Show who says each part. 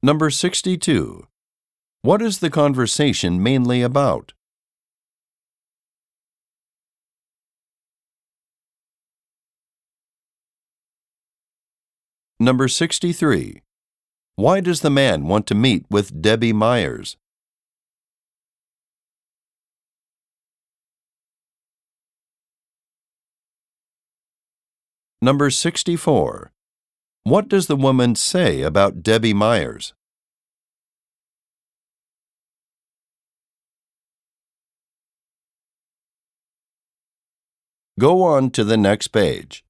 Speaker 1: Number 62. What is the conversation mainly about? Number 63. Why does the man want to meet with Debbie Myers? Number 64. What does the woman say about Debbie Myers? Go on to the next page.